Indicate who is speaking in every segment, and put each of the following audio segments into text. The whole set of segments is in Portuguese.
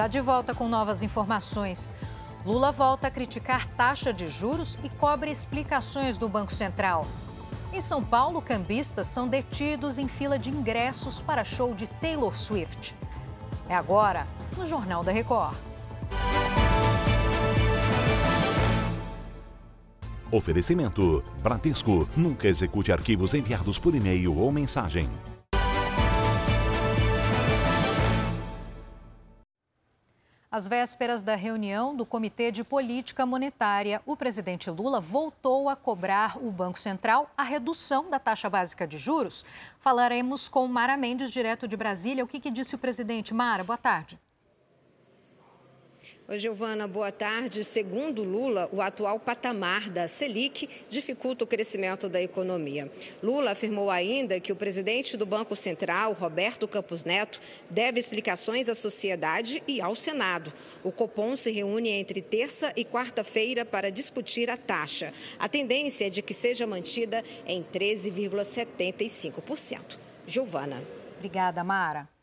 Speaker 1: Já de volta com novas informações. Lula volta a criticar taxa de juros e cobra explicações do Banco Central. Em São Paulo, cambistas são detidos em fila de ingressos para show de Taylor Swift. É agora, no Jornal da Record.
Speaker 2: Oferecimento: Bradesco. Nunca execute arquivos enviados por e-mail ou mensagem.
Speaker 1: Às vésperas da reunião do Comitê de Política Monetária, o presidente Lula voltou a cobrar o Banco Central a redução da taxa básica de juros. Falaremos com Mara Mendes, direto de Brasília. O que, que disse o presidente? Mara, boa tarde.
Speaker 3: Oi, Giovana, boa tarde. Segundo Lula, o atual patamar da Selic dificulta o crescimento da economia. Lula afirmou ainda que o presidente do Banco Central, Roberto Campos Neto, deve explicações à sociedade e ao Senado. O Copom se reúne entre terça e quarta-feira para discutir a taxa. A tendência é de que seja mantida em 13,75%. Giovana.
Speaker 1: Obrigada, Mara.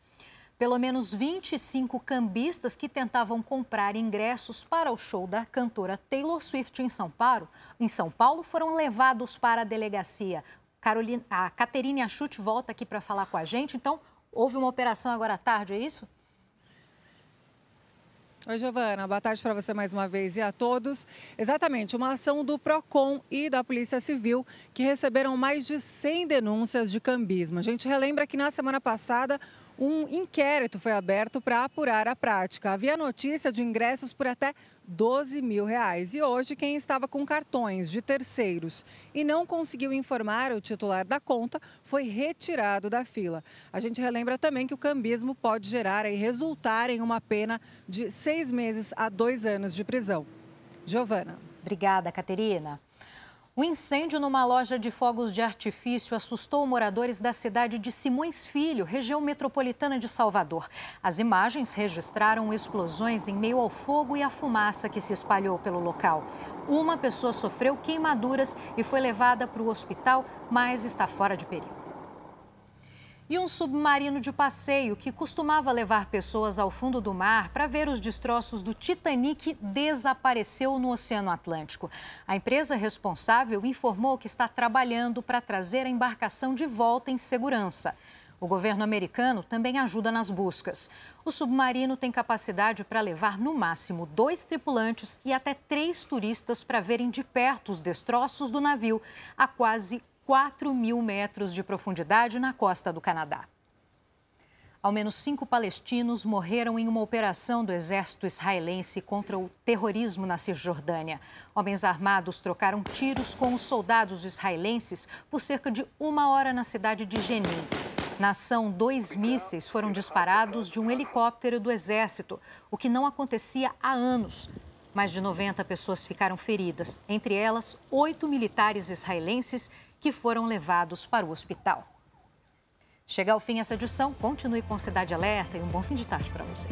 Speaker 1: Pelo menos 25 cambistas que tentavam comprar ingressos para o show da cantora Taylor Swift em São Paulo, em São Paulo foram levados para a delegacia. Carolina, a Caterine Achute volta aqui para falar com a gente. Então, houve uma operação agora à tarde, é isso?
Speaker 4: Oi, Giovana. Boa tarde para você mais uma vez e a todos. Exatamente, uma ação do PROCON e da Polícia Civil que receberam mais de 100 denúncias de cambismo. A gente relembra que na semana passada um inquérito foi aberto para apurar a prática. Havia notícia de ingressos por até 12 mil reais. E hoje, quem estava com cartões de terceiros e não conseguiu informar o titular da conta foi retirado da fila. A gente relembra também que o cambismo pode gerar e resultar em uma pena de seis meses a dois anos de prisão. Giovana.
Speaker 1: Obrigada, Caterina. O incêndio numa loja de fogos de artifício assustou moradores da cidade de Simões Filho, região metropolitana de Salvador. As imagens registraram explosões em meio ao fogo e à fumaça que se espalhou pelo local. Uma pessoa sofreu queimaduras e foi levada para o hospital, mas está fora de perigo e um submarino de passeio que costumava levar pessoas ao fundo do mar para ver os destroços do Titanic desapareceu no Oceano Atlântico. A empresa responsável informou que está trabalhando para trazer a embarcação de volta em segurança. O governo americano também ajuda nas buscas. O submarino tem capacidade para levar no máximo dois tripulantes e até três turistas para verem de perto os destroços do navio a quase 4 mil metros de profundidade na costa do Canadá. Ao menos cinco palestinos morreram em uma operação do exército israelense contra o terrorismo na Cisjordânia. Homens armados trocaram tiros com os soldados israelenses por cerca de uma hora na cidade de Jenin. Na ação, dois mísseis foram disparados de um helicóptero do exército, o que não acontecia há anos. Mais de 90 pessoas ficaram feridas, entre elas oito militares israelenses que foram levados para o hospital. Chega ao fim essa edição, continue com Cidade Alerta e um bom fim de tarde para você.